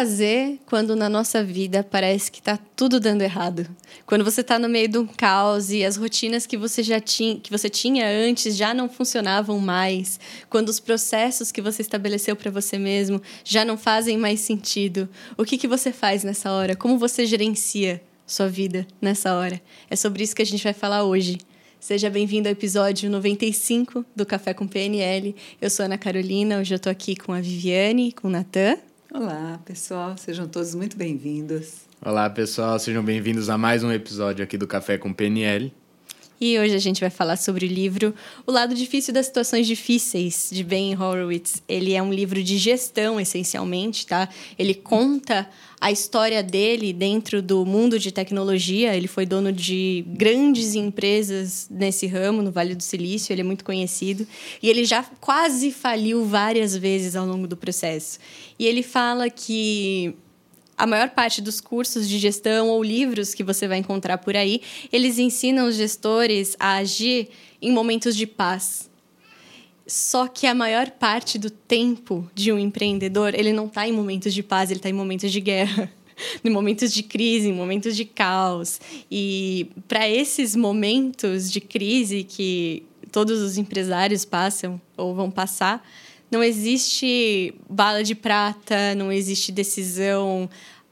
fazer quando na nossa vida parece que está tudo dando errado? Quando você está no meio de um caos e as rotinas que você já tinha, que você tinha antes já não funcionavam mais, quando os processos que você estabeleceu para você mesmo já não fazem mais sentido, o que que você faz nessa hora? Como você gerencia sua vida nessa hora? É sobre isso que a gente vai falar hoje. Seja bem-vindo ao episódio 95 do Café com PNL. Eu sou Ana Carolina, hoje eu estou aqui com a Viviane, com o Natan. Olá, pessoal, sejam todos muito bem-vindos. Olá, pessoal, sejam bem-vindos a mais um episódio aqui do Café com PNL. E hoje a gente vai falar sobre o livro O Lado Difícil das Situações Difíceis, de Ben Horowitz. Ele é um livro de gestão, essencialmente, tá? Ele conta a história dele dentro do mundo de tecnologia. Ele foi dono de grandes empresas nesse ramo, no Vale do Silício, ele é muito conhecido. E ele já quase faliu várias vezes ao longo do processo. E ele fala que a maior parte dos cursos de gestão ou livros que você vai encontrar por aí, eles ensinam os gestores a agir em momentos de paz. Só que a maior parte do tempo de um empreendedor, ele não está em momentos de paz, ele está em momentos de guerra, em momentos de crise, em momentos de caos. E para esses momentos de crise que todos os empresários passam ou vão passar, não existe bala de prata, não existe decisão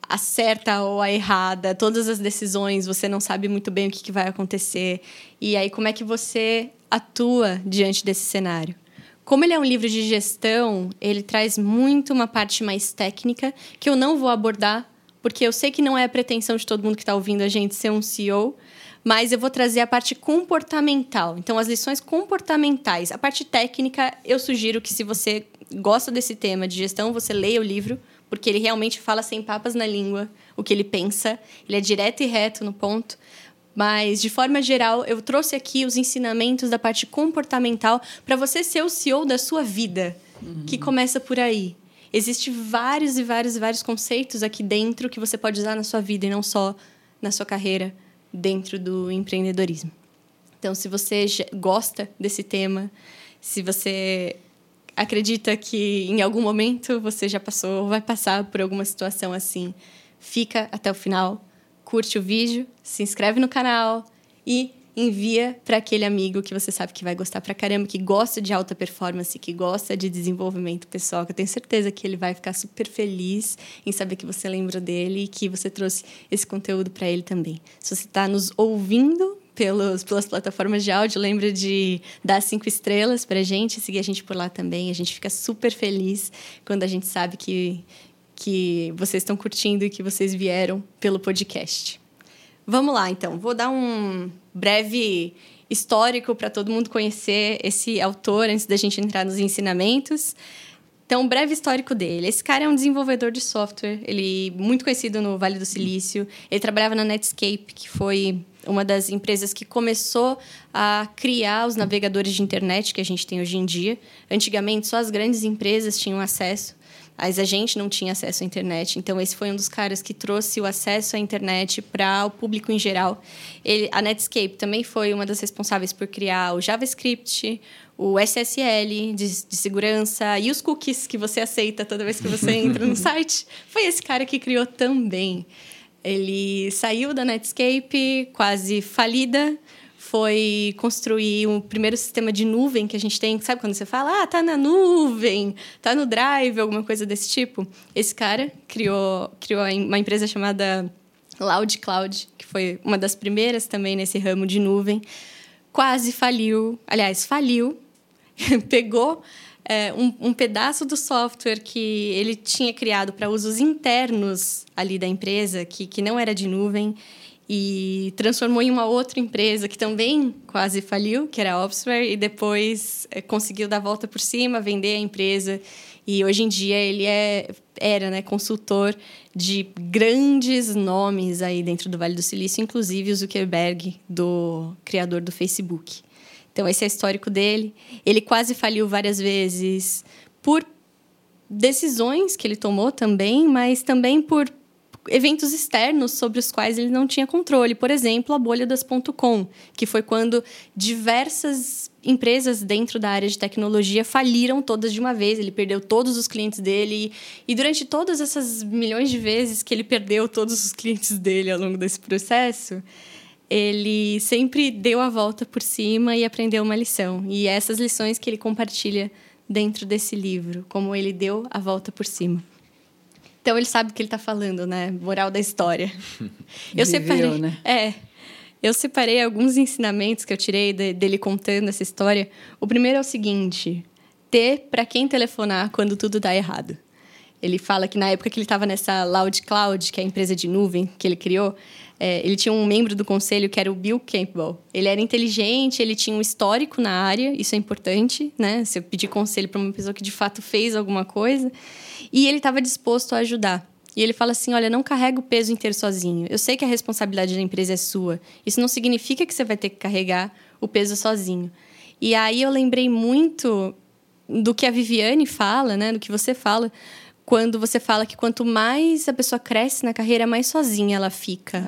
a certa ou a errada. Todas as decisões, você não sabe muito bem o que, que vai acontecer. E aí, como é que você atua diante desse cenário? Como ele é um livro de gestão, ele traz muito uma parte mais técnica que eu não vou abordar, porque eu sei que não é a pretensão de todo mundo que está ouvindo a gente ser um CEO, mas eu vou trazer a parte comportamental. Então, as lições comportamentais. A parte técnica, eu sugiro que se você gosta desse tema de gestão, você leia o livro, porque ele realmente fala sem papas na língua o que ele pensa, ele é direto e reto no ponto. Mas, de forma geral, eu trouxe aqui os ensinamentos da parte comportamental para você ser o CEO da sua vida, uhum. que começa por aí. Existem vários e vários e vários conceitos aqui dentro que você pode usar na sua vida e não só na sua carreira dentro do empreendedorismo. Então, se você gosta desse tema, se você acredita que em algum momento você já passou ou vai passar por alguma situação assim, fica até o final curte o vídeo, se inscreve no canal e envia para aquele amigo que você sabe que vai gostar pra caramba, que gosta de alta performance, que gosta de desenvolvimento pessoal, que eu tenho certeza que ele vai ficar super feliz em saber que você lembra dele e que você trouxe esse conteúdo para ele também. Se você está nos ouvindo pelos, pelas plataformas de áudio, lembra de dar cinco estrelas para a gente, seguir a gente por lá também. A gente fica super feliz quando a gente sabe que que vocês estão curtindo e que vocês vieram pelo podcast. Vamos lá, então. Vou dar um breve histórico para todo mundo conhecer esse autor antes da gente entrar nos ensinamentos. Então, um breve histórico dele. Esse cara é um desenvolvedor de software, ele muito conhecido no Vale do Silício. Ele trabalhava na Netscape, que foi uma das empresas que começou a criar os navegadores de internet que a gente tem hoje em dia. Antigamente, só as grandes empresas tinham acesso mas a gente não tinha acesso à internet. Então, esse foi um dos caras que trouxe o acesso à internet para o público em geral. Ele, a Netscape também foi uma das responsáveis por criar o JavaScript, o SSL de, de, segurança e os cookies que você aceita toda vez que você entra no site. Foi esse cara que criou também. Ele saiu da Netscape quase falida, foi construir o primeiro sistema de nuvem que a gente tem. Sabe quando você fala, ah, tá na nuvem, tá no Drive, alguma coisa desse tipo? Esse cara criou, criou uma empresa chamada Loud Cloud, que foi uma das primeiras também nesse ramo de nuvem. Quase faliu, aliás, faliu, pegou é, um, um, pedaço do software que ele tinha criado para usos internos ali da empresa, que, que não era de nuvem, e transformou em uma outra empresa que também quase faliu, que era a Opsware, e depois é, conseguiu dar a volta por cima, vender a empresa. E hoje em dia ele é, era né, consultor de grandes nomes aí dentro do Vale do Silício, inclusive o Zuckerberg, do criador do Facebook. Então, esse é o histórico dele. Ele quase faliu várias vezes por decisões que ele tomou também, mas também por eventos externos sobre os quais ele não tinha controle. Por exemplo, a bolha das .com, que foi quando diversas empresas dentro da área de tecnologia faliram todas de uma vez. Ele perdeu todos os clientes dele. E durante todas essas milhões de vezes que ele perdeu todos os clientes dele ao longo desse processo, ele sempre deu a volta por cima e aprendeu uma lição. E essas lições que ele compartilha dentro desse livro, como ele deu a volta por cima. Então ele sabe o que ele está falando, né? Moral da história. Eu Viveu, separei, né? É. Eu separei alguns ensinamentos que eu tirei de, dele contando essa história. O primeiro é o seguinte: ter para quem telefonar quando tudo dá errado. Ele fala que na época que ele estava nessa Loud Cloud, que é a empresa de nuvem que ele criou, é, ele tinha um membro do conselho que era o Bill Campbell. Ele era inteligente, ele tinha um histórico na área, isso é importante, né? Se eu pedir conselho para uma pessoa que de fato fez alguma coisa. E ele estava disposto a ajudar. E ele fala assim: olha, não carrega o peso inteiro sozinho. Eu sei que a responsabilidade da empresa é sua. Isso não significa que você vai ter que carregar o peso sozinho. E aí eu lembrei muito do que a Viviane fala, né? Do que você fala quando você fala que quanto mais a pessoa cresce na carreira, mais sozinha ela fica.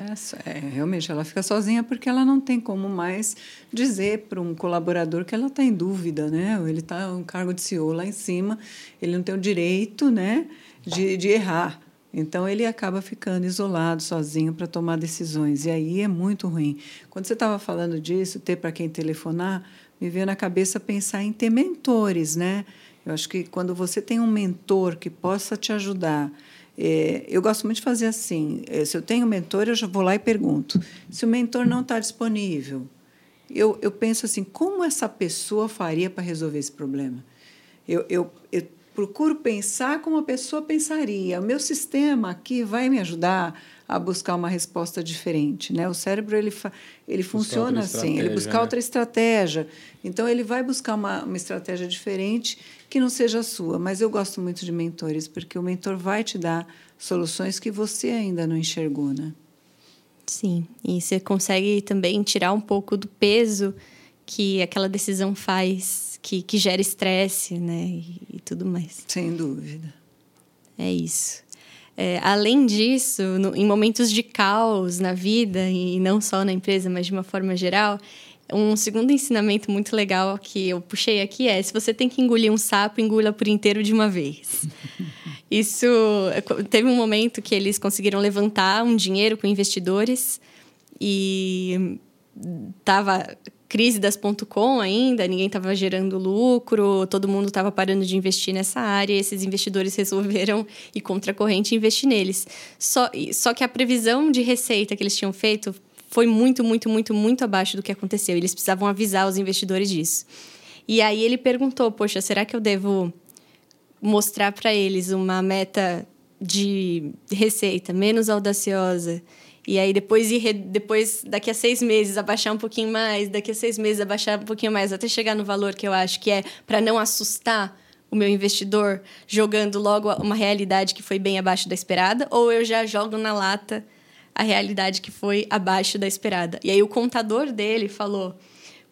É, é realmente, ela fica sozinha porque ela não tem como mais dizer para um colaborador que ela está em dúvida, né? Ele está um cargo de CEO lá em cima, ele não tem o direito, né, de, de errar. Então ele acaba ficando isolado, sozinho para tomar decisões. E aí é muito ruim. Quando você estava falando disso, ter para quem telefonar, me veio na cabeça pensar em ter mentores, né? Eu acho que quando você tem um mentor que possa te ajudar, é, eu gosto muito de fazer assim: é, se eu tenho um mentor, eu já vou lá e pergunto. Se o mentor não está disponível, eu, eu penso assim: como essa pessoa faria para resolver esse problema? Eu, eu, eu procuro pensar como a pessoa pensaria. O meu sistema aqui vai me ajudar a buscar uma resposta diferente, né? O cérebro ele ele funciona assim, ele busca né? outra estratégia. Então ele vai buscar uma, uma estratégia diferente que não seja a sua. Mas eu gosto muito de mentores porque o mentor vai te dar soluções que você ainda não enxergou, né? Sim, e você consegue também tirar um pouco do peso que aquela decisão faz, que, que gera estresse, né? E, e tudo mais. Sem dúvida. É isso. É, além disso, no, em momentos de caos na vida, e não só na empresa, mas de uma forma geral, um segundo ensinamento muito legal que eu puxei aqui é: se você tem que engolir um sapo, engula por inteiro de uma vez. Isso teve um momento que eles conseguiram levantar um dinheiro com investidores e tava crise das .com ainda, ninguém estava gerando lucro, todo mundo estava parando de investir nessa área, e esses investidores resolveram ir contra a corrente e investir neles. Só, só que a previsão de receita que eles tinham feito foi muito, muito, muito, muito abaixo do que aconteceu. Eles precisavam avisar os investidores disso. E aí ele perguntou: Poxa, será que eu devo mostrar para eles uma meta de receita menos audaciosa? E aí depois ir, depois, daqui a seis meses, abaixar um pouquinho mais, daqui a seis meses, abaixar um pouquinho mais, até chegar no valor que eu acho que é para não assustar o meu investidor, jogando logo uma realidade que foi bem abaixo da esperada, ou eu já jogo na lata a realidade que foi abaixo da esperada. E aí o contador dele falou: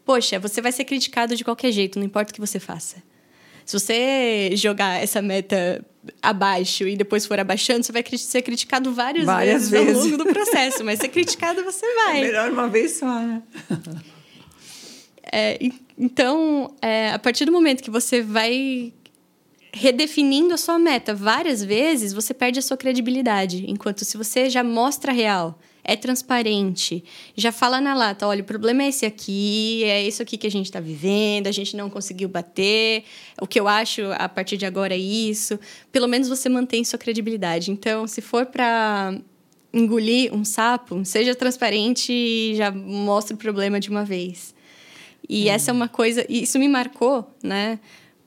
Poxa, você vai ser criticado de qualquer jeito, não importa o que você faça. Se você jogar essa meta abaixo e depois for abaixando, você vai ser criticado várias, várias vezes, vezes, ao longo do processo, mas ser criticado você vai. É melhor uma vez só, né? É, então, é, a partir do momento que você vai redefinindo a sua meta várias vezes, você perde a sua credibilidade. Enquanto se você já mostra real, é transparente, já fala na lata, olha, o problema é esse aqui, é isso aqui que a gente está vivendo, a gente não conseguiu bater, o que eu acho a partir de agora é isso. Pelo menos você mantém sua credibilidade. Então, se for para engolir um sapo, seja transparente e já mostre o problema de uma vez. E essa é uma coisa, isso me marcou, né?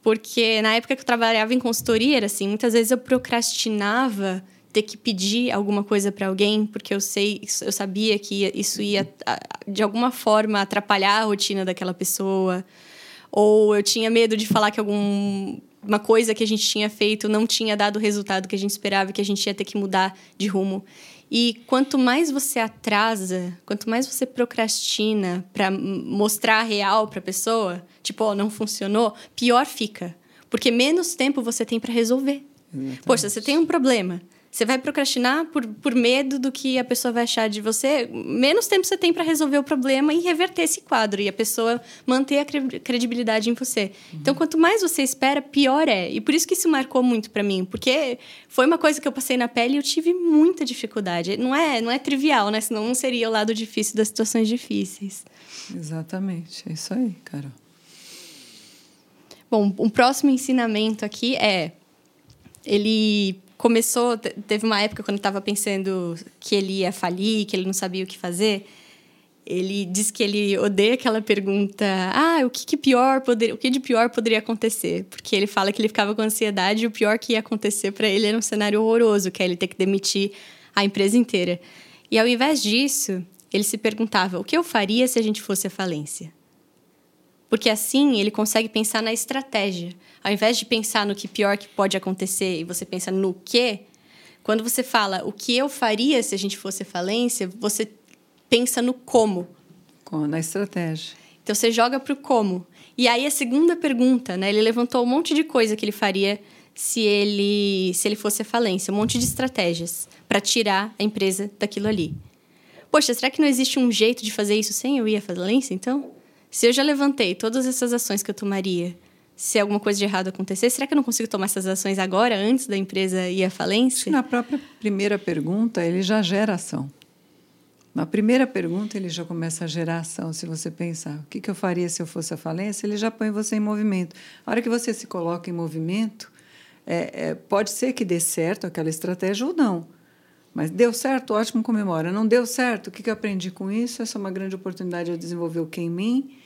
Porque na época que eu trabalhava em consultoria, era assim, muitas vezes eu procrastinava ter que pedir alguma coisa para alguém, porque eu sei, eu sabia que isso ia de alguma forma atrapalhar a rotina daquela pessoa, ou eu tinha medo de falar que alguma coisa que a gente tinha feito não tinha dado o resultado que a gente esperava, que a gente ia ter que mudar de rumo. E quanto mais você atrasa, quanto mais você procrastina para mostrar a real para a pessoa, tipo, oh, não funcionou, pior fica, porque menos tempo você tem para resolver. Exatamente. Poxa, você tem um problema, Você vai procrastinar por, por medo do que a pessoa vai achar de você. Menos tempo você tem para resolver o problema e reverter esse quadro. E a pessoa manter a credibilidade em você. Uhum. Então, quanto mais você espera, pior é. E por isso que isso marcou muito para mim. Porque foi uma coisa que eu passei na pele e eu tive muita dificuldade. Não é, não é trivial, né? Senão não seria o lado difícil das situações difíceis. Exatamente. É isso aí, Carol. Bom, um próximo ensinamento aqui é... Ele começou, teve uma época quando estava pensando que ele ia falir, que ele não sabia o que fazer. Ele diz que ele odeia aquela pergunta: "Ah, o que, que pior poderia, o que de pior poderia acontecer?" Porque ele fala que ele ficava com ansiedade e o pior que ia acontecer para ele era um cenário horroroso, que é ele ter que demitir a empresa inteira. E ao invés disso, ele se perguntava: "O que eu faria se a gente fosse à falência?" Porque assim ele consegue pensar na estratégia. Ao invés de pensar no que pior que pode acontecer e você pensa no que, quando você fala o que eu faria se a gente fosse falência, você pensa no como. Na estratégia. Então você joga para o como. E aí a segunda pergunta, né? Ele levantou um monte de coisa que ele faria se ele se ele fosse falência, um monte de estratégias para tirar a empresa daquilo ali. Poxa, será que não existe um jeito de fazer isso sem eu ir à falência, então? Se eu já levantei todas essas ações que eu tomaria, se alguma coisa de errado acontecer, será que eu não consigo tomar essas ações agora, antes da empresa ir à falência? Na própria primeira pergunta, ele já gera ação. Na primeira pergunta, ele já começa a gerar ação. Se você pensar, o que, eu faria se eu fosse à falência? Ele já põe você em movimento. A hora que você se coloca em movimento, é, é, pode ser que dê certo aquela estratégia ou não. Mas deu certo, ótimo, comemora. Não deu certo, o que, que eu aprendi com isso? Essa é uma grande oportunidade de desenvolver o que em mim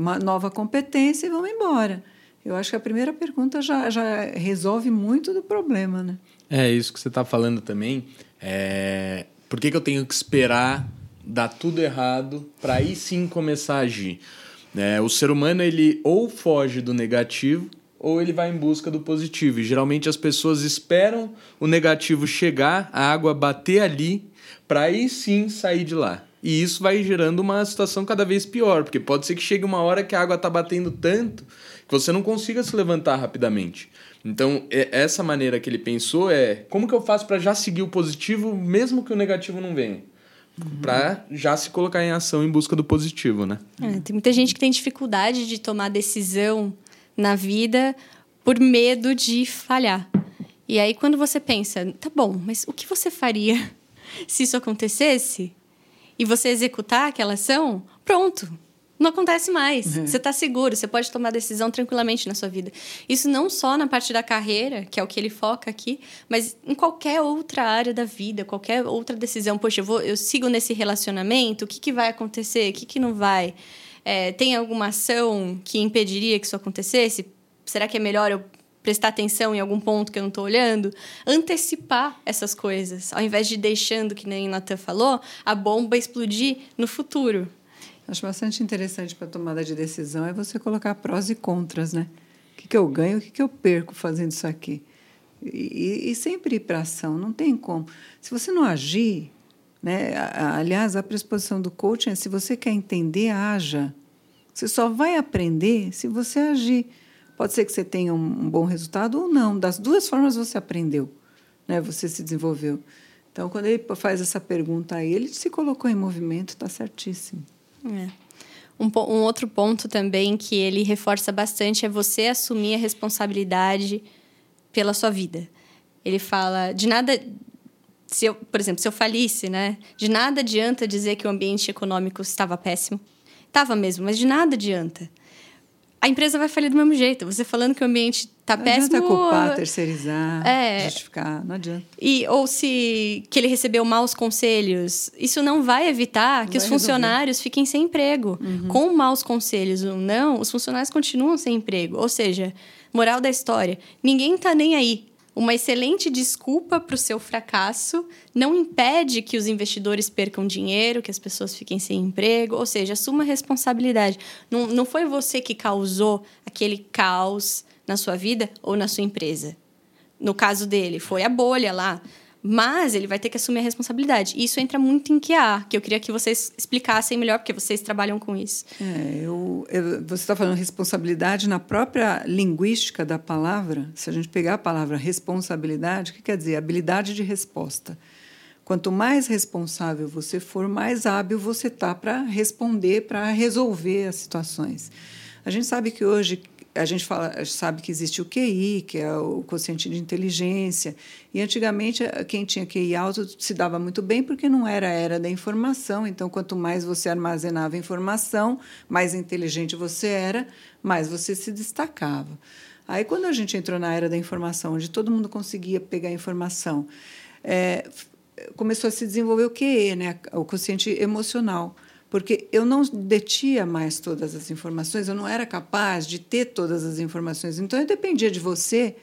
uma nova competência e vamos embora. Eu acho que a primeira pergunta já, já resolve muito do problema, né? É, isso que você está falando também. É... Por que, que eu tenho que esperar dar tudo errado para aí sim começar a agir? É, o ser humano, ele ou foge do negativo ou ele vai em busca do positivo. E geralmente as pessoas esperam o negativo chegar, a água bater ali, para aí sim sair de lá. E isso vai gerando uma situação cada vez pior, porque pode ser que chegue uma hora que a água está batendo tanto que você não consiga se levantar rapidamente. Então, essa maneira que ele pensou é como que eu faço para já seguir o positivo, mesmo que o negativo não venha? Uhum. Para já se colocar em ação em busca do positivo, né? É, tem muita gente que tem dificuldade de tomar decisão na vida por medo de falhar. E aí, quando você pensa, tá bom, mas o que você faria se isso acontecesse? E você executar aquela ação, pronto. Não acontece mais. Uhum. Você está seguro, você pode tomar decisão tranquilamente na sua vida. Isso não só na parte da carreira, que é o que ele foca aqui, mas em qualquer outra área da vida, qualquer outra decisão. Poxa, eu, vou, eu sigo nesse relacionamento, o que, que vai acontecer, o que, que não vai? É, tem alguma ação que impediria que isso acontecesse? Será que é melhor eu prestar atenção em algum ponto que eu não estou olhando, antecipar essas coisas, ao invés de deixando, que nem Natan falou, a bomba explodir no futuro. Acho bastante interessante para tomada de decisão é você colocar prós e contras, né? O que, que eu ganho, o que, que eu perco fazendo isso aqui? E, e sempre ir para ação, não tem como. Se você não agir, né? aliás, a predisposição do coaching é se você quer entender, haja. Você só vai aprender se você agir. Pode ser que você tenha um, bom resultado ou não. Das duas formas você aprendeu, né? Você se desenvolveu. Então, quando ele faz essa pergunta aí, ele se colocou em movimento, está certíssimo. É. Um, um, outro ponto também que ele reforça bastante é você assumir a responsabilidade pela sua vida. Ele fala de nada, se eu, por exemplo, se eu falisse, né, de nada adianta dizer que o ambiente econômico estava péssimo. Estava mesmo, mas de nada adianta a empresa vai falir do mesmo jeito. Você falando que o ambiente está péssimo. Não adianta culpar, terceirizar, é, justificar, não adianta. E, ou se que ele recebeu maus conselhos. Isso não vai evitar que vai os funcionários resolver. fiquem sem emprego. Uhum. Com maus conselhos ou não, os funcionários continuam sem emprego. Ou seja, moral da história, ninguém está nem aí uma excelente desculpa para o seu fracasso não impede que os investidores percam dinheiro, que as pessoas fiquem sem emprego, ou seja, assuma responsabilidade. Não, não foi você que causou aquele caos na sua vida ou na sua empresa. No caso dele, foi a bolha lá. Mas ele vai ter que assumir a responsabilidade. Isso entra muito em QA, que eu queria que vocês explicassem melhor, porque vocês trabalham com isso. É, eu, eu você está falando responsabilidade na própria linguística da palavra. Se a gente pegar a palavra responsabilidade, o que quer dizer? Habilidade de resposta. Quanto mais responsável você for, mais hábil você está para responder, para resolver as situações. A gente sabe que hoje a gente fala, sabe que existe o QI, que é o quociente de inteligência, e antigamente quem tinha QI alto se dava muito bem porque não era a era da informação, então quanto mais você armazenava informação, mais inteligente você era, mais você se destacava. Aí quando a gente entrou na era da informação, onde todo mundo conseguia pegar informação, é, começou a se desenvolver o QE, né, o quociente emocional porque eu não detinha mais todas as informações, eu não era capaz de ter todas as informações. Então, eu dependia de você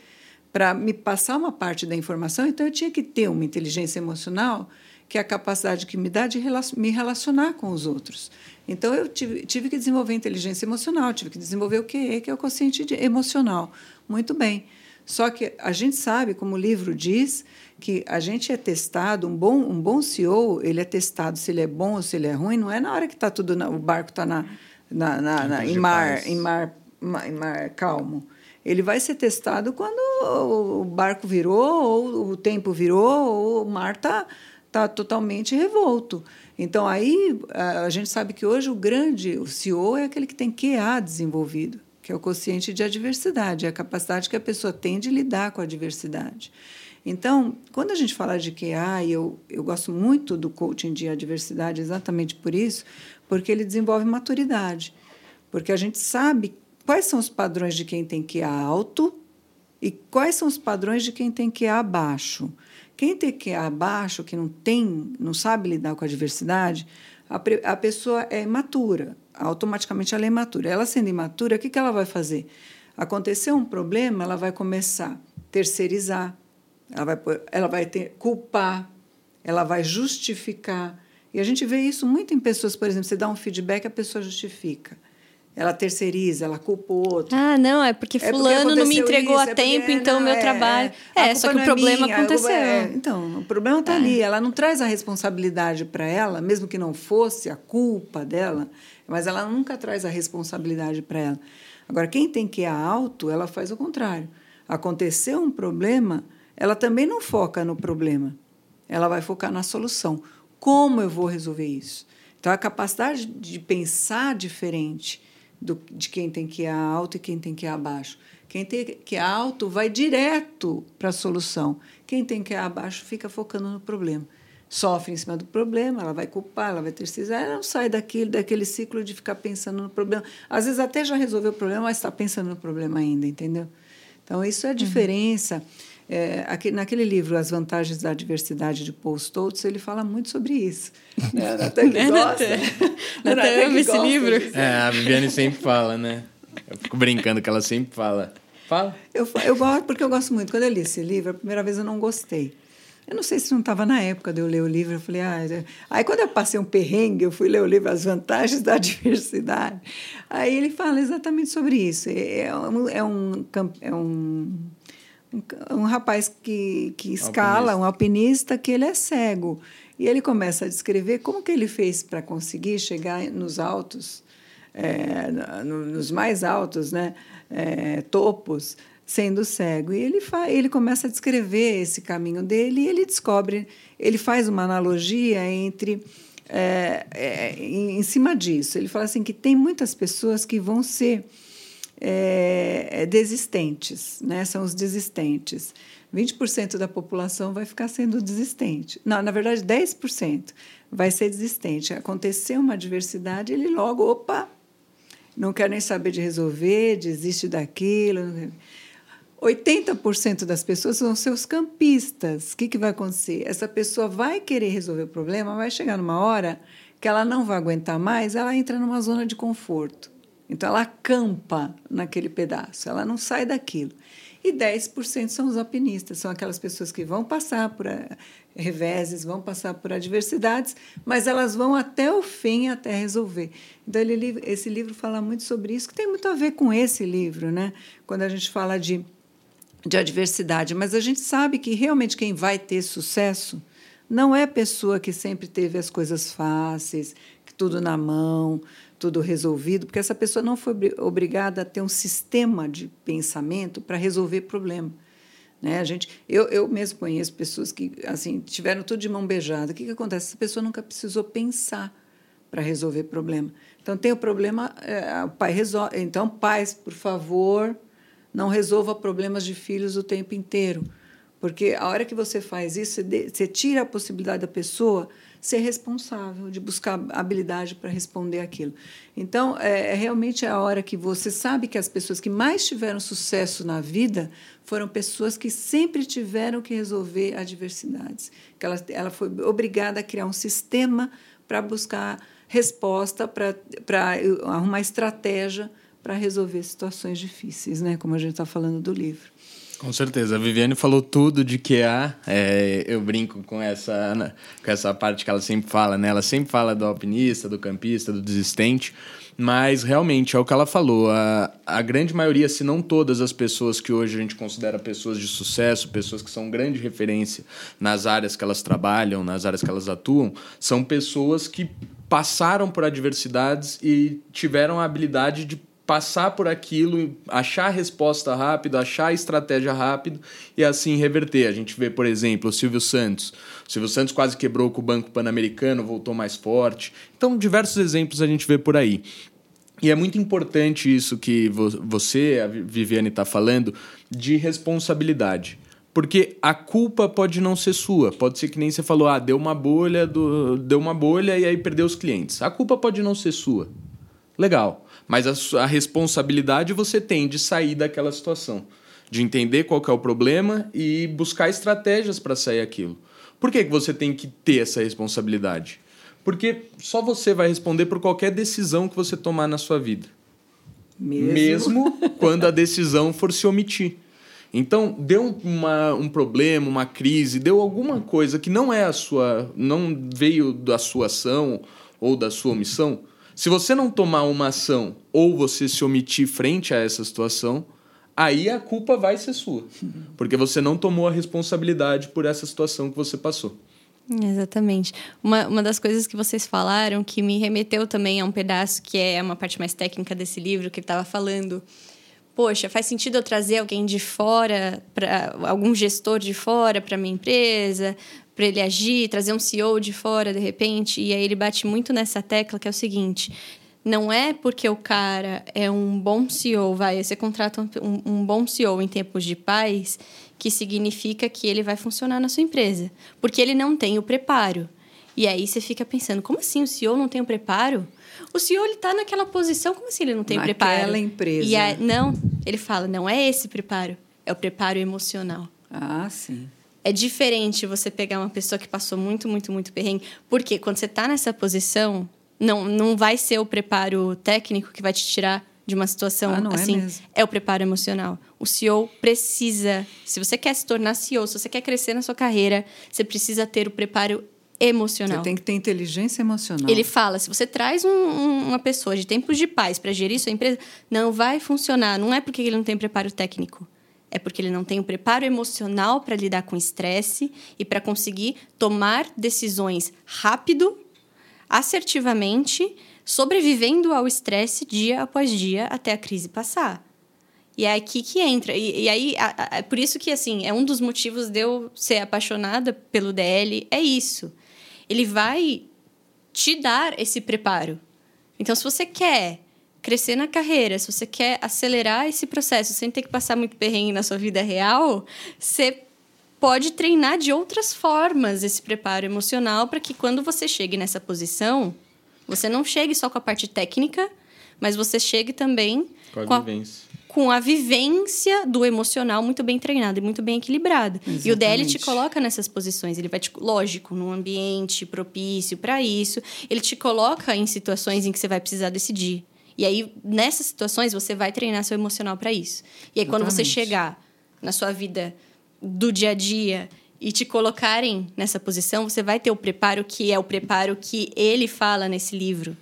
para me passar uma parte da informação, então eu tinha que ter uma inteligência emocional, que é a capacidade que me dá de me relacionar com os outros. Então, eu tive, tive que desenvolver inteligência emocional, tive que desenvolver o QE, que é o consciente emocional. Muito bem. Só que a gente sabe, como o livro diz, que a gente é testado, um bom, um bom CEO, ele é testado se ele é bom ou se ele é ruim, não é na hora que está tudo, na, o barco está na, na, na, na, em, mar, em, mar, em mar calmo. Ele vai ser testado quando o barco virou, ou o tempo virou, ou o mar está tá totalmente revolto. Então, aí a gente sabe que hoje o grande, o CEO é aquele que tem QA desenvolvido, que é o consciente de adversidade, é a capacidade que a pessoa tem de lidar com a adversidade. Então, quando a gente fala de QA, e eu, eu gosto muito do coaching de adversidade exatamente por isso, porque ele desenvolve maturidade. Porque a gente sabe quais são os padrões de quem tem QA alto e quais são os padrões de quem tem QA baixo. Quem tem QA baixo, que não tem, não sabe lidar com a adversidade, a, a pessoa é imatura, automaticamente ela é imatura. Ela sendo imatura, o que, que ela vai fazer? Aconteceu um problema, ela vai começar a terceirizar, ela vai, ela vai ter, culpar, ela vai justificar. E a gente vê isso muito em pessoas, por exemplo, você dá um feedback, a pessoa justifica. Ela terceiriza, ela culpa o outro. Ah, não, é porque fulano é porque não me entregou isso, a é tempo, então o meu é, trabalho. É, é só que o é problema minha, aconteceu. É, então, o problema está ali. Ela não traz a responsabilidade para ela, mesmo que não fosse a culpa dela, mas ela nunca traz a responsabilidade para ela. Agora, quem tem que ir alto, ela faz o contrário. Aconteceu um problema, ela também não foca no problema, ela vai focar na solução. Como eu vou resolver isso? Então, a capacidade de pensar diferente do, de quem tem que ir alto e quem tem que ir abaixo. Quem tem que ir alto vai direto para a solução. Quem tem que ir abaixo fica focando no problema. Sofre em cima do problema, ela vai culpar, ela vai terceirizar, ela não sai daquele, daquele ciclo de ficar pensando no problema. Às vezes até já resolveu o problema, mas está pensando no problema ainda, entendeu? Então, isso é a uhum. diferença. Uhum. É, aqui, naquele livro As Vantagens da Diversidade de Paul Stoltz, ele fala muito sobre isso. Né? Até que né, gosta. Até ama esse livro. É, a Viviane sempre fala, né? Eu fico brincando que ela sempre fala. Fala. Eu, eu gosto, porque eu gosto muito. Quando eu li esse livro, a primeira vez eu não gostei. Eu não sei se não estava na época de eu ler o livro. Eu falei, ah. Aí, quando eu passei um perrengue, eu fui ler o livro As Vantagens da Diversidade. Aí ele fala exatamente sobre isso. É, é um, é um, é um um, rapaz que, que escala, alpinista. um alpinista, que ele é cego. E ele começa a descrever como que ele fez para conseguir chegar nos altos, é, nos mais altos né, é, topos, sendo cego. E ele, fa ele começa a descrever esse caminho dele e ele descobre, ele faz uma analogia entre. É, é em, em cima disso, ele fala assim que tem muitas pessoas que vão ser é, é, desistentes, né? são os desistentes. 20% da população vai ficar sendo desistente. Não, na verdade, 10% vai ser desistente. Aconteceu uma adversidade, ele logo, opa, não quer nem saber de resolver, desiste daquilo. 80% das pessoas são seus campistas. O que, que vai acontecer? Essa pessoa vai querer resolver o problema, vai chegar numa hora que ela não vai aguentar mais, ela entra numa zona de conforto. Então, ela acampa naquele pedaço, ela não sai daquilo. E 10% são os alpinistas, são aquelas pessoas que vão passar por eh, reveses, vão passar por adversidades, mas elas vão até o fim, até resolver. Então, ele, esse livro fala muito sobre isso, que tem muito a ver com esse livro, né? quando a gente fala de de adversidade, mas a gente sabe que realmente quem vai ter sucesso não é pessoa que sempre teve as coisas fáceis, tudo na mão, tudo resolvido, porque essa pessoa não foi obrigada a ter um sistema de pensamento para resolver problema. Né? A gente, eu, eu mesmo conheço pessoas que assim tiveram tudo de mão beijada. O que, que acontece? Essa pessoa nunca precisou pensar para resolver problema. Então tem o problema, é, o pai resolve. Então pais, por favor, não resolva problemas de filhos o tempo inteiro, porque a hora que você faz isso, você tira a possibilidade da pessoa ser responsável, de buscar habilidade para responder aquilo. Então, é, é realmente a hora que você sabe que as pessoas que mais tiveram sucesso na vida foram pessoas que sempre tiveram que resolver adversidades. Que ela, ela foi obrigada a criar um sistema para buscar resposta, para arrumar estratégia para resolver situações difíceis, né? como a gente está falando do livro. Com certeza. A Viviane falou tudo de QA. É, eu brinco com essa, com essa parte que ela sempre fala, né? Ela sempre fala do alpinista, do campista, do desistente. Mas realmente é o que ela falou. A, a grande maioria, se não todas as pessoas que hoje a gente considera pessoas de sucesso, pessoas que são grande referência nas áreas que elas trabalham, nas áreas que elas atuam, são pessoas que passaram por adversidades e tiveram a habilidade de passar por aquilo, achar a resposta rápido, achar a estratégia rápido e assim reverter. A gente vê, por exemplo, o Silvio Santos. O Silvio Santos quase quebrou com o Banco Pan-Americano, voltou mais forte. Então, diversos exemplos a gente vê por aí. E é muito importante isso que você, a Viviane, está falando, de responsabilidade. Porque a culpa pode não ser sua. Pode ser que nem você falou, ah, deu uma bolha, do, deu uma bolha e aí perdeu os clientes. A culpa pode não ser sua. Legal. Mas a, a responsabilidade você tem de sair daquela situação, de entender qual é o problema e buscar estratégias para sair aquilo. Por que, que você tem que ter essa responsabilidade? Porque só você vai responder por qualquer decisão que você tomar na sua vida. Mesmo, Mesmo quando a decisão for se omitir. Então, deu uma, um problema, uma crise, deu alguma coisa que não é a sua, não veio da sua ação ou da sua omissão, se você não tomar uma ação ou você se omitir frente a essa situação, aí a culpa vai ser sua. Porque você não tomou a responsabilidade por essa situação que você passou. Exatamente. Uma, uma das coisas que vocês falaram que me remeteu também a um pedaço que é uma parte mais técnica desse livro que ele estava falando. Poxa, faz sentido eu trazer alguém de fora, para algum gestor de fora para minha empresa, para ele agir, trazer um CEO de fora de repente. E aí ele bate muito nessa tecla que é o seguinte: não é porque o cara é um bom CEO, vai, você contrata um, um, bom CEO em tempos de paz, que significa que ele vai funcionar na sua empresa. Porque ele não tem o preparo. E aí você fica pensando, como assim o CEO não tem o preparo? O CEO ele está naquela posição, como assim ele não tem Naquela preparo? Naquela empresa. E não, ele fala, não é esse preparo, é o preparo emocional. Ah, sim. É diferente você pegar uma pessoa que passou muito, muito, muito perrengue. Porque quando você está nessa posição, não, não vai ser o preparo técnico que vai te tirar de uma situação ah, é assim. É, é, o preparo emocional. O CEO precisa, se você quer se tornar CEO, se você quer crescer na sua carreira, você precisa ter o preparo emocional. Você tem que ter inteligência emocional. Ele fala, se você traz um, um, uma pessoa de tempos de paz para gerir sua empresa, não vai funcionar. Não é porque ele não tem preparo técnico é porque ele não tem o preparo emocional para lidar com estresse e para conseguir tomar decisões rápido, assertivamente, sobrevivendo ao estresse dia após dia até a crise passar. E é aqui que entra. E, e aí, a, a, por isso que, assim, é um dos motivos de eu ser apaixonada pelo DL, é isso. Ele vai te dar esse preparo. Então, se você quer crescer na carreira, se você quer acelerar esse processo sem ter que passar muito perrengue na sua vida real, você pode treinar de outras formas esse preparo emocional para que quando você chegue nessa posição, você não chegue só com a parte técnica, mas você chegue também com a, com a vivência. Com a vivência do emocional muito bem treinado e muito bem equilibrado. Exatamente. E o DL te coloca nessas posições. Ele vai te, lógico, num ambiente propício para isso. Ele te coloca em situações em que você vai precisar decidir. E aí, nessas situações, você vai treinar seu emocional para isso. E aí, Exatamente. quando você chegar na sua vida do dia a dia e te colocarem nessa posição, você vai ter o preparo que é o preparo que ele fala nesse livro,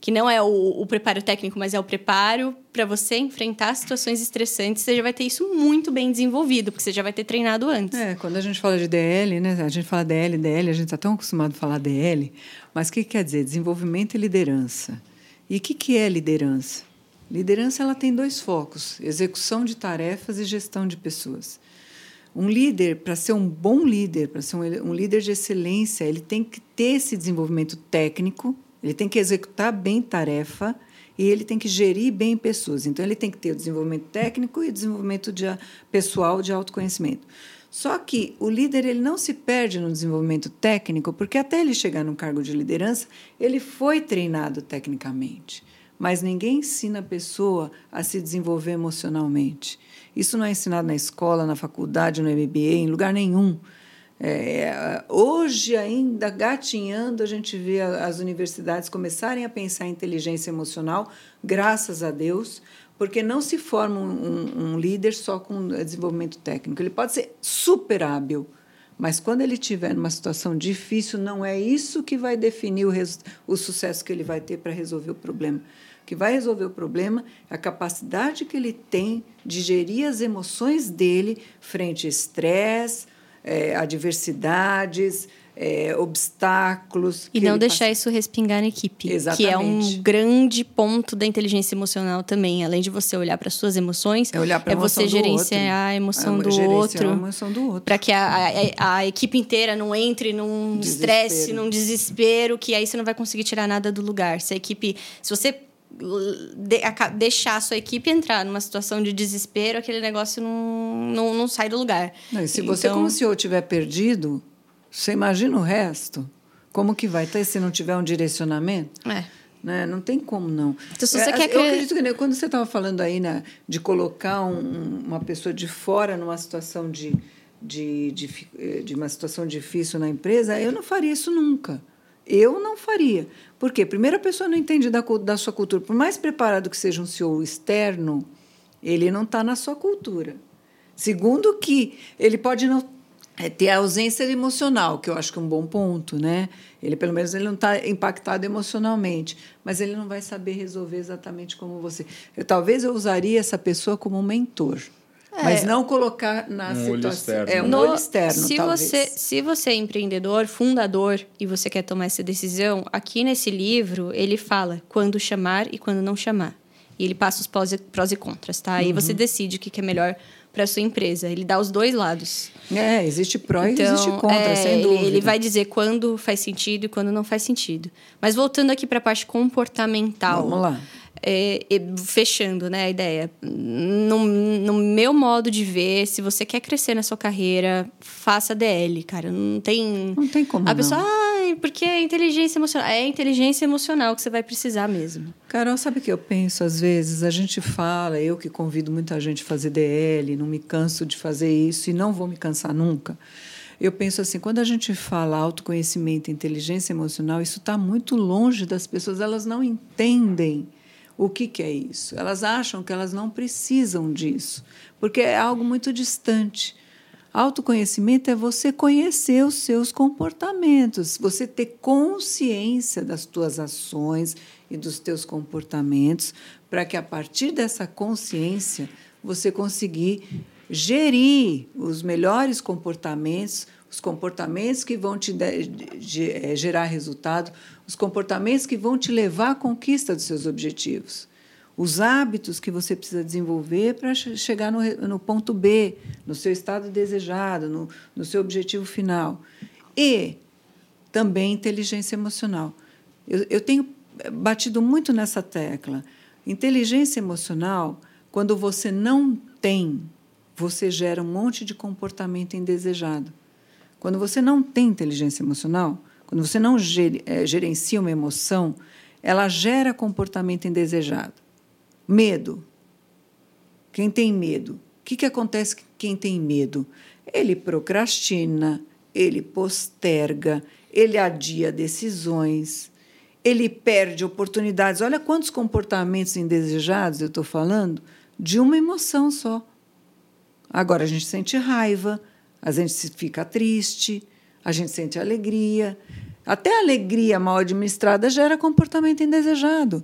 que não é o, o preparo técnico, mas é o preparo para você enfrentar situações estressantes, você já vai ter isso muito bem desenvolvido, porque você já vai ter treinado antes. É, quando a gente fala de DL, né? A gente fala DL, DL, a gente está tão acostumado a falar DL, mas o que quer dizer? Desenvolvimento e liderança. E o que, que é liderança? Liderança ela tem dois focos: execução de tarefas e gestão de pessoas. Um líder, para ser um bom líder, para ser um, um líder de excelência, ele tem que ter esse desenvolvimento técnico, ele tem que executar bem tarefa e ele tem que gerir bem pessoas. Então, ele tem que ter o desenvolvimento técnico e o desenvolvimento de, pessoal de autoconhecimento. Só que o líder ele não se perde no desenvolvimento técnico, porque até ele chegar num cargo de liderança, ele foi treinado tecnicamente. Mas ninguém ensina a pessoa a se desenvolver emocionalmente. Isso não é ensinado na escola, na faculdade, no MBA, em lugar nenhum. É, hoje, ainda gatinhando, a gente vê as universidades começarem a pensar em inteligência emocional, graças a Deus, porque não se forma um, um líder só com desenvolvimento técnico. Ele pode ser super hábil, mas quando ele estiver numa situação difícil, não é isso que vai definir o, o sucesso que ele vai ter para resolver o problema. O que vai resolver o problema é a capacidade que ele tem de gerir as emoções dele frente a estresse, é, adversidades, é, obstáculos. E não deixar passa... isso respingar na equipe. Exatamente. Que é um grande ponto da inteligência emocional também. Além de você olhar para suas emoções, é, olhar é você gerenciar a emoção, é, do outro, a emoção do outro. Para que a, a, a, equipe inteira não entre num estresse, num desespero, que aí você não vai conseguir tirar nada do lugar. Se a equipe. Se você de, a, deixar a sua equipe entrar numa situação de desespero, aquele negócio não, não, não sai do lugar. Não, e se então, você, como CEO, tiver perdido, você imagina o resto? Como que vai ter se não tiver um direcionamento? É. Né? Não tem como não. Então, se você é, quer eu acredito que quando você estava falando aí né, de colocar um, uma pessoa de fora numa situação de, de, de, de uma situação difícil na empresa, eu não faria isso nunca. Eu não faria. Por quê? Primeiro, a pessoa não entende da, da sua cultura. Por mais preparado que seja um CEO externo, ele não está na sua cultura. Segundo, que ele pode não é ter a ausência emocional, que eu acho que é um bom ponto, né? Ele pelo menos ele não está impactado emocionalmente, mas ele não vai saber resolver exatamente como você. Eu, talvez eu usaria essa pessoa como um mentor. É, mas não colocar na um situação. Olho externo. É um no, olho externo, se talvez. Você, se você é empreendedor, fundador, e você quer tomar essa decisão, aqui nesse livro ele fala quando chamar e quando não chamar. E ele passa os prós e, prós e contras, tá? Aí uhum. você decide o que é melhor para sua empresa. Ele dá os dois lados. É, existe pró e então, existe contra, é, sem dúvida. Ele, ele vai dizer quando faz sentido e quando não faz sentido. Mas voltando aqui para a parte comportamental. Vamos lá. É, fechando né, a ideia. No, no meu modo de ver, se você quer crescer na sua carreira, faça DL, cara. Não tem. Não tem como. A pessoa, porque é inteligência emocional. É inteligência emocional que você vai precisar mesmo. Carol, sabe o que eu penso às vezes? A gente fala, eu que convido muita gente a fazer DL, não me canso de fazer isso e não vou me cansar nunca. Eu penso assim, quando a gente fala autoconhecimento, inteligência emocional, isso está muito longe das pessoas, elas não entendem o que, que é isso? Elas acham que elas não precisam disso, porque é algo muito distante. Autoconhecimento é você conhecer os seus comportamentos, você ter consciência das tuas ações e dos teus comportamentos, para que a partir dessa consciência você conseguir gerir os melhores comportamentos, os comportamentos que vão te eh, gerar resultado, os comportamentos que vão te levar à conquista dos seus objetivos, os hábitos que você precisa desenvolver para chegar no, no, ponto B, no seu estado desejado, no, no seu objetivo final. E também inteligência emocional. Eu, eu tenho batido muito nessa tecla. Inteligência emocional, quando você não tem, você gera um monte de comportamento indesejado. Quando você não tem inteligência emocional, quando você não é, gerencia uma emoção, ela gera comportamento indesejado. Medo. Quem tem medo? O que, que acontece com quem tem medo? Ele procrastina, ele posterga, ele adia decisões, ele perde oportunidades. Olha quantos comportamentos indesejados eu estou falando de uma emoção só. Agora a gente sente raiva, a gente fica triste, a gente sente alegria. Até a alegria mal administrada gera comportamento indesejado.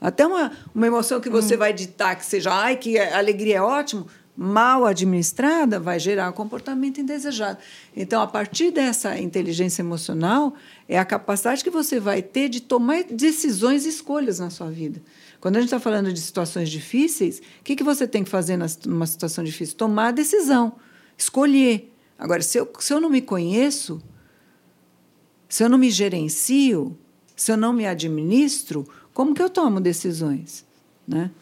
Até uma, uma emoção que você hum. vai ditar que seja, ai, que a alegria é ótimo, mal administrada vai gerar um comportamento indesejado. Então, a partir dessa inteligência emocional, é a capacidade que você vai ter de tomar decisões e escolhas na sua vida. Quando a gente está falando de situações difíceis, o que, que você tem que fazer numa situação difícil? Tomar a decisão, escolher. Agora, se eu, se eu não me conheço, se eu não me gerencio, se eu não me administro, como que eu tomo decisões? Né?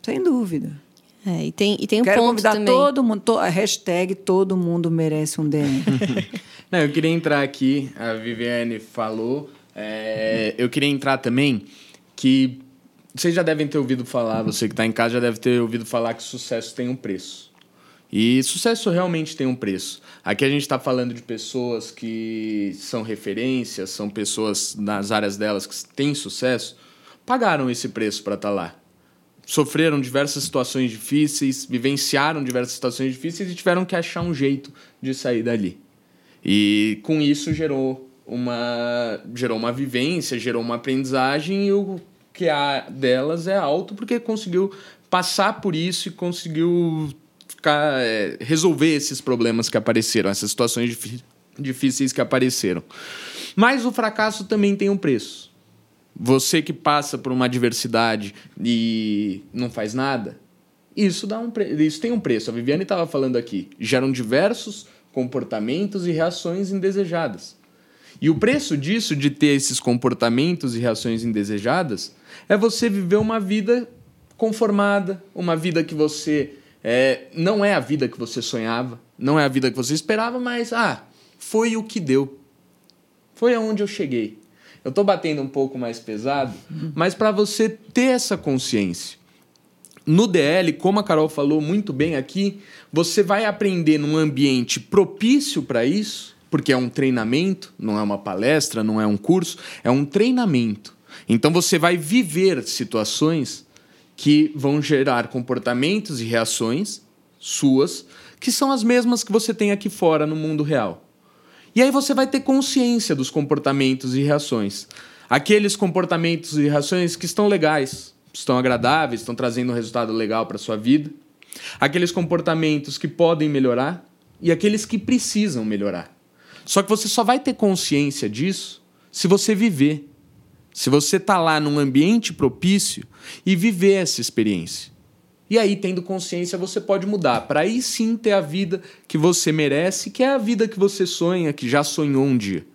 Sem dúvida. É, e tem, e tem um Quero ponto convidar também. todo mundo, to, a hashtag todo mundo merece um DM. Não, eu queria entrar aqui, a Viviane falou, é, eu queria entrar também que vocês já devem ter ouvido falar, você que está em casa já deve ter ouvido falar que sucesso tem um preço. E sucesso realmente tem um preço. Aqui a gente está falando de pessoas que são referências, são pessoas nas áreas delas que têm sucesso, pagaram esse preço para estar tá lá sofreram diversas situações difíceis, vivenciaram diversas situações difíceis e tiveram que achar um jeito de sair dali. E com isso gerou uma gerou uma vivência, gerou uma aprendizagem e o que há delas é alto porque conseguiu passar por isso e conseguiu ficar, é, resolver esses problemas que apareceram, essas situações difíceis que apareceram. Mas o fracasso também tem um preço. Você que passa por uma adversidade e não faz nada, isso dá um pre... isso tem um preço. A Viviane estava falando aqui. Geram diversos comportamentos e reações indesejadas. E o preço disso, de ter esses comportamentos e reações indesejadas, é você viver uma vida conformada, uma vida que você é, não é a vida que você sonhava, não é a vida que você esperava, mas ah, foi o que deu. Foi aonde eu cheguei. Eu estou batendo um pouco mais pesado, mas para você ter essa consciência. No DL, como a Carol falou muito bem aqui, você vai aprender num ambiente propício para isso, porque é um treinamento, não é uma palestra, não é um curso, é um treinamento. Então você vai viver situações que vão gerar comportamentos e reações suas que são as mesmas que você tem aqui fora no mundo real. E aí você vai ter consciência dos comportamentos e reações. Aqueles comportamentos e reações que estão legais, estão agradáveis, estão trazendo um resultado legal para sua vida. Aqueles comportamentos que podem melhorar e aqueles que precisam melhorar. Só que você só vai ter consciência disso se você viver. Se você tá lá num ambiente propício e viver essa experiência. E aí, tendo consciência, você pode mudar para aí sim ter a vida que você merece, que é a vida que você sonha, que já sonhou um dia.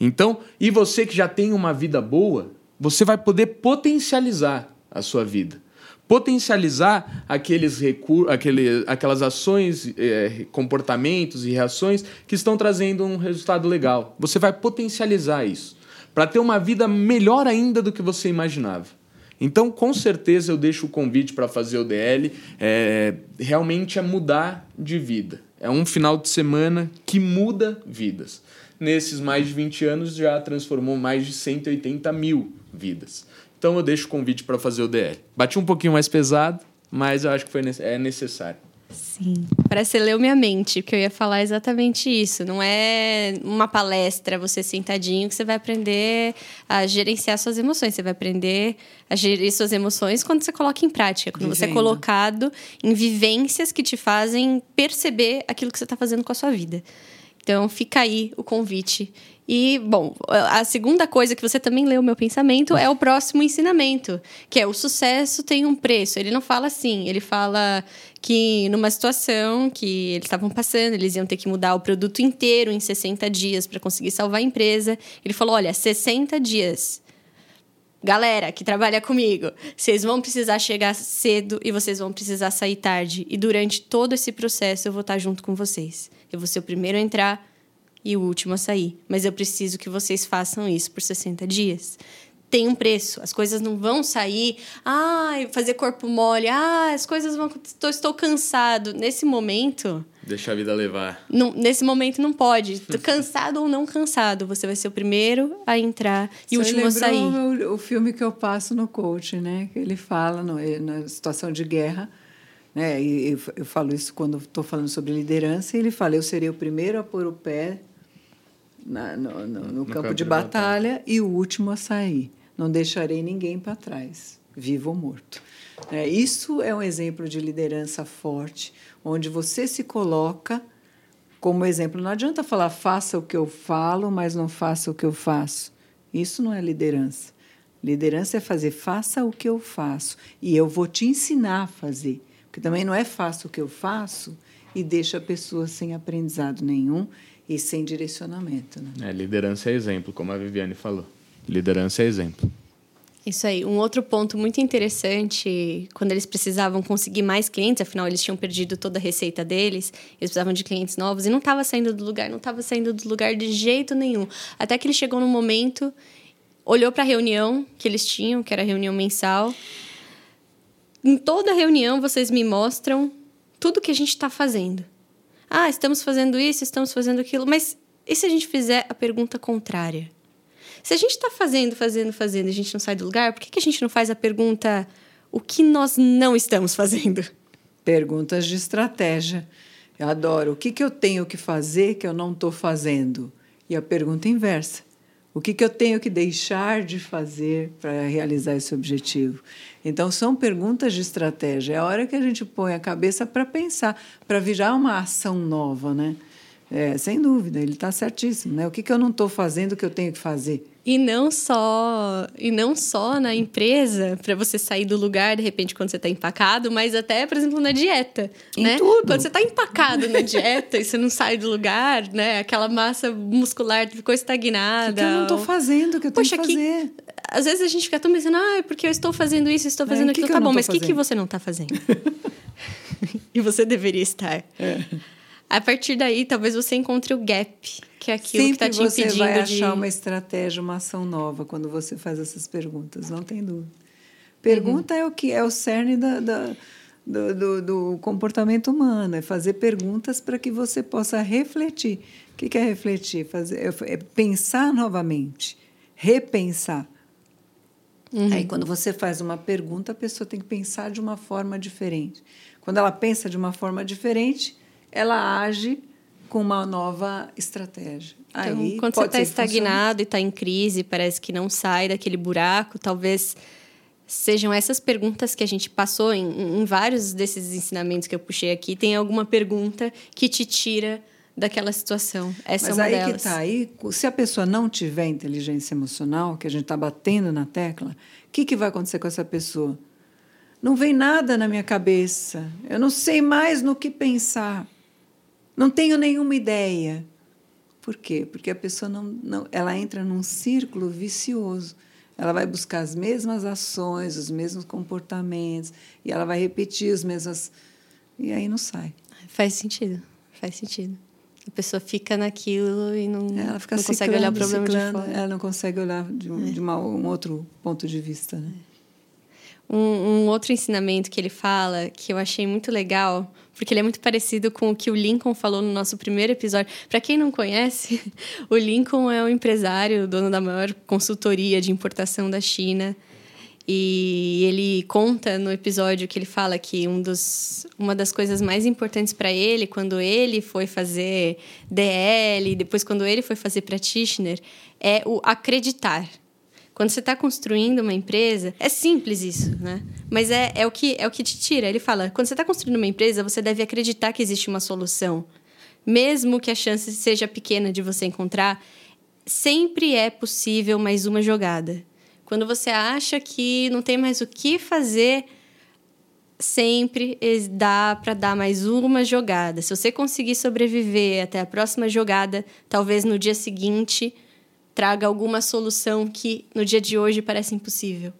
Então, e você que já tem uma vida boa, você vai poder potencializar a sua vida. Potencializar aqueles recursos, aquele, aquelas ações, é, comportamentos e reações que estão trazendo um resultado legal. Você vai potencializar isso para ter uma vida melhor ainda do que você imaginava. Então, com certeza, eu deixo o convite para fazer o DL. É, realmente é mudar de vida. É um final de semana que muda vidas. Nesses mais de 20 anos, já transformou mais de 180 mil vidas. Então, eu deixo o convite para fazer o DL. Bati um pouquinho mais pesado, mas eu acho que foi, é necessário. Sim. Parece que você leu minha mente, porque eu ia falar exatamente isso. Não é uma palestra, você sentadinho, que você vai aprender a gerenciar suas emoções. Você vai aprender a gerir suas emoções quando você coloca em prática. Quando Vivendo. você é colocado em vivências que te fazem perceber aquilo que você está fazendo com a sua vida. Então, fica aí o convite e, bom, a segunda coisa que você também leu o meu pensamento é o próximo ensinamento, que é o sucesso tem um preço. Ele não fala assim, ele fala que numa situação que eles estavam passando, eles iam ter que mudar o produto inteiro em 60 dias para conseguir salvar a empresa. Ele falou: olha, 60 dias. Galera que trabalha comigo, vocês vão precisar chegar cedo e vocês vão precisar sair tarde. E durante todo esse processo eu vou estar junto com vocês. Eu vou ser o primeiro a entrar, e o último a sair. Mas eu preciso que vocês façam isso por 60 dias. Tem um preço. As coisas não vão sair. Ah, fazer corpo mole. Ah, as coisas vão. Estou, estou cansado. Nesse momento. Deixa a vida levar. Não, nesse momento não pode. cansado ou não cansado. Você vai ser o primeiro a entrar e o último a sair. O, o filme que eu passo no coach, né? Que ele fala no, na situação de guerra. Né? E eu, eu falo isso quando estou falando sobre liderança. E ele fala: eu serei o primeiro a pôr o pé na, no, no, no, campo, campo, de, de batalha, batalha, e o último a sair. Não deixarei ninguém para trás, vivo ou morto. É, isso é um exemplo de liderança forte, onde você se coloca como exemplo. Não adianta falar faça o que eu falo, mas não faça o que eu faço. Isso não é liderança. Liderança é fazer faça o que eu faço e eu vou te ensinar a fazer. Porque também não é faça o que eu faço e deixa a pessoa sem aprendizado nenhum e sem direcionamento. Né? É, liderança é exemplo, como a Viviane falou. Liderança é exemplo. Isso aí. Um outro ponto muito interessante, quando eles precisavam conseguir mais clientes, afinal eles tinham perdido toda a receita deles, eles precisavam de clientes novos e não estava saindo do lugar, não estava saindo do lugar de jeito nenhum. Até que ele chegou num momento, olhou para a reunião que eles tinham, que era reunião mensal. Em toda reunião vocês me mostram tudo que a gente está fazendo. Ah, estamos fazendo isso, estamos fazendo aquilo, mas e se a gente fizer a pergunta contrária? Se a gente está fazendo, fazendo, fazendo e a gente não sai do lugar, por que, que a gente não faz a pergunta o que nós não estamos fazendo? Perguntas de estratégia. Eu adoro. O que, que eu tenho que fazer que eu não estou fazendo? E a pergunta inversa. O que, que eu tenho que deixar de fazer para realizar esse objetivo? Então, são perguntas de estratégia. É a hora que a gente põe a cabeça para pensar, para virar uma ação nova, né? É, sem dúvida, ele está certíssimo. Né? O que, que eu não estou fazendo que eu tenho que fazer? E não só, e não só na empresa, para você sair do lugar, de repente, quando você está empacado, mas até, por exemplo, na dieta. Em né? tudo. Quando você está empacado na dieta e você não sai do lugar, né? Aquela massa muscular ficou estagnada. O que, eu não estou fazendo, que eu tenho Poxa, que fazer? Que, às vezes a gente fica tão pensando, ah, é porque eu estou fazendo isso, estou fazendo é, aquilo. Que tá bom, mas o que, que você não está fazendo? e você deveria estar. É. A partir daí, talvez você encontre o gap, que é aquilo Sempre que está te impedindo você vai de... achar uma estratégia, uma ação nova quando você faz essas perguntas, não tem dúvida. Pergunta uhum. é o que é o cerne da, da do, do, do, comportamento humano, é fazer perguntas para que você possa refletir. O que é refletir? Fazer, é, é pensar novamente, repensar. Uhum. Aí, quando você faz uma pergunta, a pessoa tem que pensar de uma forma diferente. Quando ela pensa de uma forma diferente, ela age com uma nova estratégia. Então, Aí, quando você está estagnado e está em crise, parece que não sai daquele buraco, talvez sejam essas perguntas que a gente passou em, em vários desses ensinamentos que eu puxei aqui. Tem alguma pergunta que te tira daquela situação. Essa Mas é uma aí delas. que tá. Aí, se a pessoa não tiver inteligência emocional, que a gente está batendo na tecla, o que, que vai acontecer com essa pessoa? Não vem nada na minha cabeça. Eu não sei mais no que pensar. Não tenho nenhuma ideia. Por quê? Porque a pessoa não, não, ela entra num círculo vicioso. Ela vai buscar as mesmas ações, os mesmos comportamentos, e ela vai repetir as mesmas. E aí não sai. Faz sentido. Faz sentido. A pessoa fica naquilo e não, ela fica não ciclando, consegue olhar o problema ciclando, de fora. Ela não consegue olhar de, um, é. de uma, um outro ponto de vista. Né? Um, um, outro ensinamento que ele fala, que eu achei muito legal, porque ele é muito parecido com o que o Lincoln falou no nosso primeiro episódio. Para quem não conhece, o Lincoln é um empresário, dono da maior consultoria de importação da China. E ele conta no episódio que ele fala que um dos, uma das coisas mais importantes para ele, quando ele foi fazer DL, depois quando ele foi fazer practitioner, é o acreditar. Quando você está construindo uma empresa, é simples isso, né? Mas é, é, o, que, é o que te tira. Ele fala: quando você está construindo uma empresa, você deve acreditar que existe uma solução. Mesmo que a chance seja pequena de você encontrar, sempre é possível mais uma jogada. Quando você acha que não tem mais o que fazer, sempre dá para dar mais uma jogada. Se você conseguir sobreviver até a próxima jogada, talvez no dia seguinte traga alguma solução que no dia de hoje parece impossível.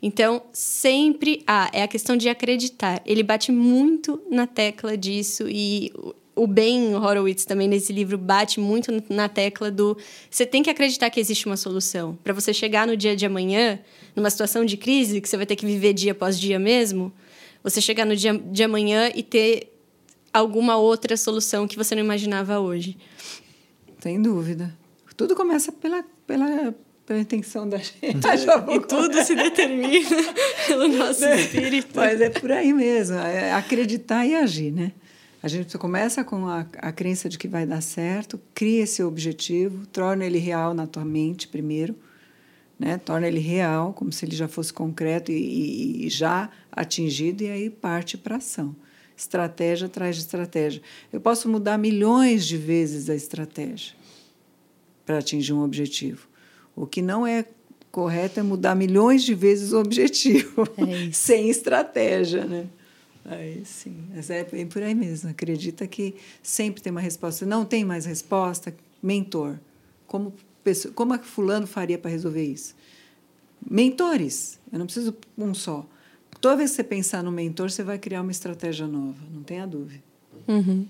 Então, sempre há, ah, é a questão de acreditar. Ele bate muito na tecla disso e o Ben Horowitz também nesse livro bate muito na tecla do você tem que acreditar que existe uma solução. Para você chegar no dia de amanhã, numa situação de crise que você vai ter que viver dia após dia mesmo, você chegar no dia de amanhã e ter alguma outra solução que você não imaginava hoje. Sem dúvida. Tudo começa pela, pela, pela intenção da gente. e tudo se determina pelo nosso né? espírito. Mas é por aí mesmo. É acreditar e agir, né? A gente começa com a, a crença de que vai dar certo, cria esse objetivo, torna ele real na tua mente primeiro, né? torna ele real, como se ele já fosse concreto e, e já atingido, e aí parte para ação. Estratégia atrás de estratégia. Eu posso mudar milhões de vezes a estratégia para atingir um objetivo. O que não é correto é mudar milhões de vezes o objetivo, é sem estratégia, né? Aí sim, mas é bem por aí mesmo. Acredita que sempre tem uma resposta. Não tem mais resposta, mentor. Como, pessoa, como a fulano faria para resolver isso? Mentores. Eu não preciso um só. Toda vez que você pensar no mentor, você vai criar uma estratégia nova, não tenha dúvida. Uhum.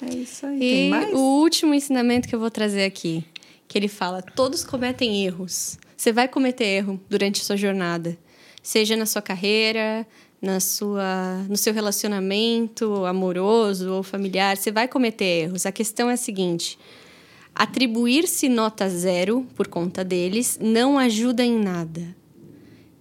É isso aí. E o último ensinamento que eu vou trazer aqui, que ele fala: todos cometem erros. Você vai cometer erro durante a sua jornada, seja na sua carreira, na sua, no seu relacionamento amoroso ou familiar, você vai cometer erros. A questão é a seguinte: atribuir-se nota zero por conta deles não ajuda em nada.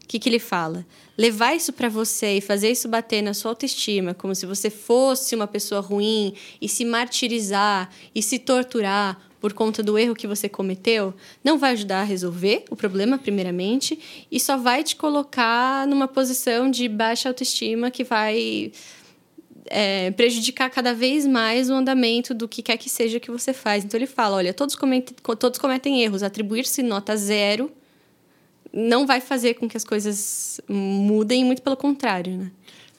O que, que ele fala? Levar isso para você e fazer isso bater na sua autoestima, como se você fosse uma pessoa ruim, e se martirizar e se torturar por conta do erro que você cometeu, não vai ajudar a resolver o problema, primeiramente, e só vai te colocar numa posição de baixa autoestima que vai é, prejudicar cada vez mais o andamento do que quer que seja que você faz. Então ele fala: olha, todos cometem, todos cometem erros, atribuir-se nota zero não vai fazer com que as coisas mudem, muito pelo contrário, né?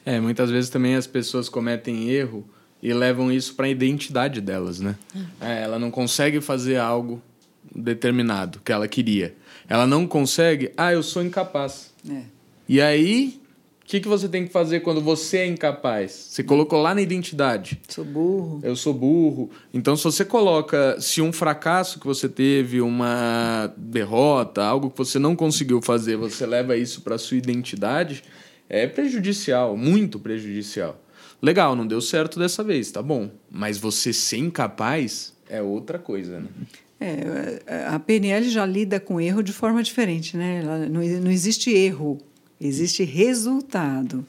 É, muitas vezes também as pessoas cometem erro e levam isso para a identidade delas, né? É, ela não consegue fazer algo determinado que ela queria. Ela não consegue, ah, eu sou incapaz. É. E aí, o que, que você tem que fazer quando você é incapaz? Você colocou lá na identidade. Sou burro. Eu sou burro. Então, se você coloca, se um fracasso que você teve, uma derrota, algo que você não conseguiu fazer, você leva isso para sua identidade, é prejudicial, muito prejudicial. Legal, não deu certo dessa vez, tá bom. Mas você ser incapaz é outra coisa, né? É, a PNL já lida com erro de forma diferente, né? Não, não existe erro, existe resultado.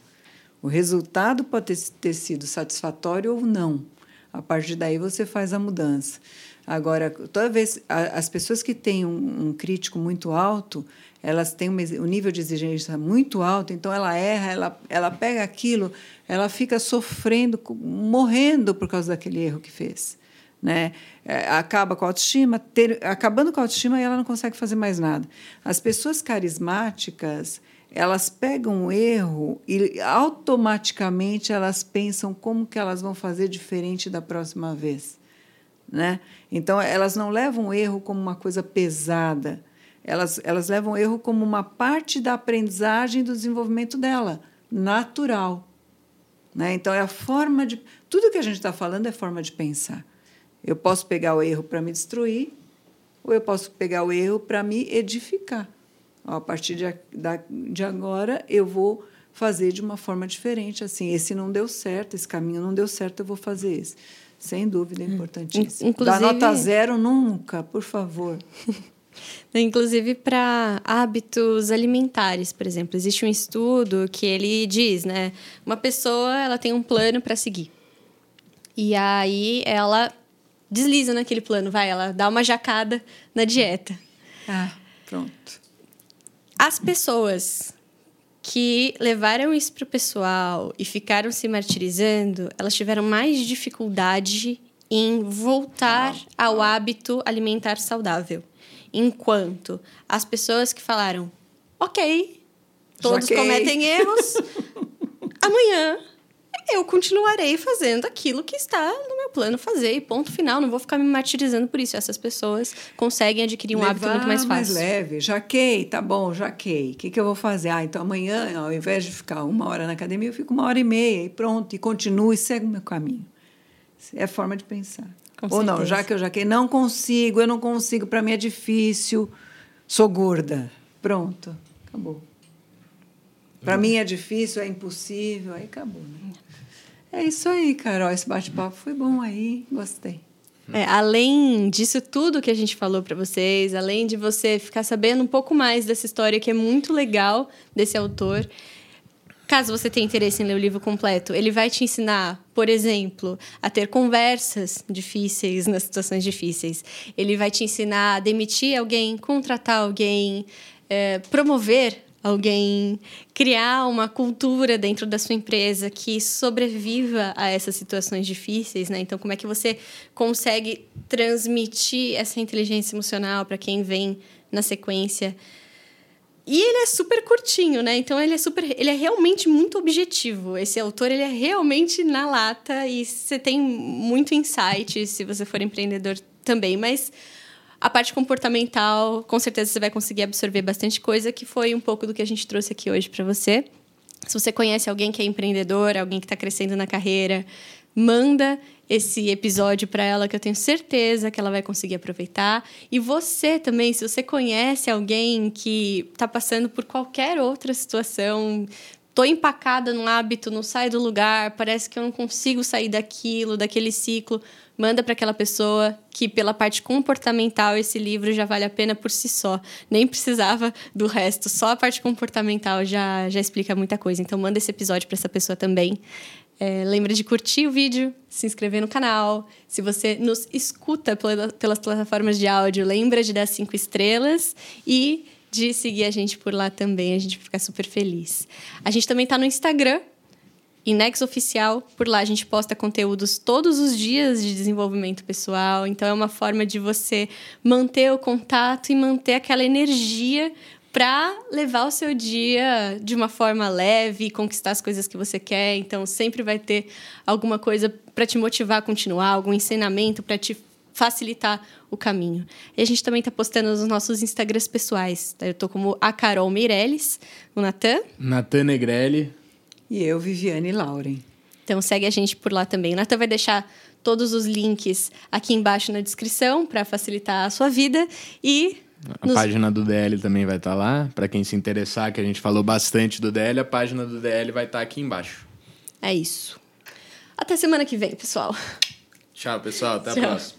O resultado pode ter, sido satisfatório ou não. A partir daí você faz a mudança. Agora, toda vez as pessoas que têm um, um crítico muito alto, elas têm um nível de exigência muito alto, então ela erra, ela, ela pega aquilo, ela fica sofrendo, morrendo por causa daquele erro que fez. Né? É, acaba com a autoestima, ter, acabando com a autoestima ela não consegue fazer mais nada. As pessoas carismáticas, elas pegam um erro e automaticamente elas pensam como que elas vão fazer diferente da próxima vez. Né? Então, elas não levam o erro como uma coisa pesada, elas, elas levam o erro como uma parte da aprendizagem do desenvolvimento dela, natural. Né? Então, é a forma de. Tudo que a gente está falando é forma de pensar. Eu posso pegar o erro para me destruir, ou eu posso pegar o erro para me edificar. Ó, a partir de, de agora, eu vou fazer de uma forma diferente. Assim, esse não deu certo, esse caminho não deu certo, eu vou fazer esse. Sem dúvida, é hum. importantíssimo. Inclusive... Dá nota zero nunca, por favor. Inclusive para hábitos alimentares, por exemplo, existe um estudo que ele diz, né, uma pessoa ela tem um plano para seguir e aí ela desliza naquele plano, vai, ela dá uma jacada na dieta. Ah, pronto. As pessoas que levaram isso para o pessoal e ficaram se martirizando, elas tiveram mais dificuldade em voltar ao hábito alimentar saudável. Enquanto as pessoas que falaram, ok, todos Joquei. cometem erros, amanhã eu continuarei fazendo aquilo que está no meu plano fazer e ponto final. Não vou ficar me martirizando por isso. Essas pessoas conseguem adquirir um Levar hábito muito mais fácil. mais leve. Jaquei, tá bom, jaquei. O que, que eu vou fazer? Ah, então amanhã, ao invés de ficar uma hora na academia, eu fico uma hora e meia e pronto. E continuo e segue o meu caminho. É a forma de pensar. Com Ou certeza. não, já que eu já que não consigo, eu não consigo, para mim é difícil, sou gorda. Pronto, acabou. Para mim é difícil, é impossível, aí acabou. Né? É isso aí, Carol. Esse bate-papo foi bom aí, gostei. É, além disso tudo que a gente falou para vocês, além de você ficar sabendo um pouco mais dessa história que é muito legal desse autor, Caso você tenha interesse em ler o livro completo, ele vai te ensinar, por exemplo, a ter conversas difíceis nas situações difíceis. Ele vai te ensinar a demitir alguém, contratar alguém, é, promover alguém, criar uma cultura dentro da sua empresa que sobreviva a essas situações difíceis, né? Então, como é que você consegue transmitir essa inteligência emocional para quem vem na sequência? E ele é super curtinho, né? Então ele é super, ele é realmente muito objetivo. Esse autor ele é realmente na lata e você tem muito insight se você for empreendedor também, mas a parte comportamental, com certeza você vai conseguir absorver bastante coisa, que foi um pouco do que a gente trouxe aqui hoje para você. Se você conhece alguém que é empreendedor, alguém que está crescendo na carreira, manda esse episódio para ela que eu tenho certeza que ela vai conseguir aproveitar. E você também, se você conhece alguém que está passando por qualquer outra situação, tô empacada num hábito, não saio do lugar, parece que eu não consigo sair daquilo, daquele ciclo, manda para aquela pessoa que pela parte comportamental esse livro já vale a pena por si só. Nem precisava do resto, só a parte comportamental já já explica muita coisa. Então manda esse episódio para essa pessoa também. É, lembra de curtir o vídeo, se inscrever no canal. Se você nos escuta pelas plataformas de áudio, lembra de dar cinco estrelas e de seguir a gente por lá também. A gente fica super feliz. A gente também está no Instagram, Inex Oficial. Por lá a gente posta conteúdos todos os dias de desenvolvimento pessoal. Então é uma forma de você manter o contato e manter aquela energia para levar o seu dia de uma forma leve, conquistar as coisas que você quer. Então, sempre vai ter alguma coisa para te motivar a continuar, algum ensinamento para te facilitar o caminho. E a gente também está postando nos nossos Instagrams pessoais. Eu estou como a Carol Meirelles, o Natan. Natan Negrelli. E eu, Viviane Lauren. Então segue a gente por lá também. O Natan vai deixar todos os links aqui embaixo na descrição para facilitar a sua vida. E a Nos... página do DL também vai estar tá lá. Para quem se interessar, que a gente falou bastante do DL, a página do DL vai estar tá aqui embaixo. É isso. Até semana que vem, pessoal. Tchau, pessoal. Até Tchau. a próxima.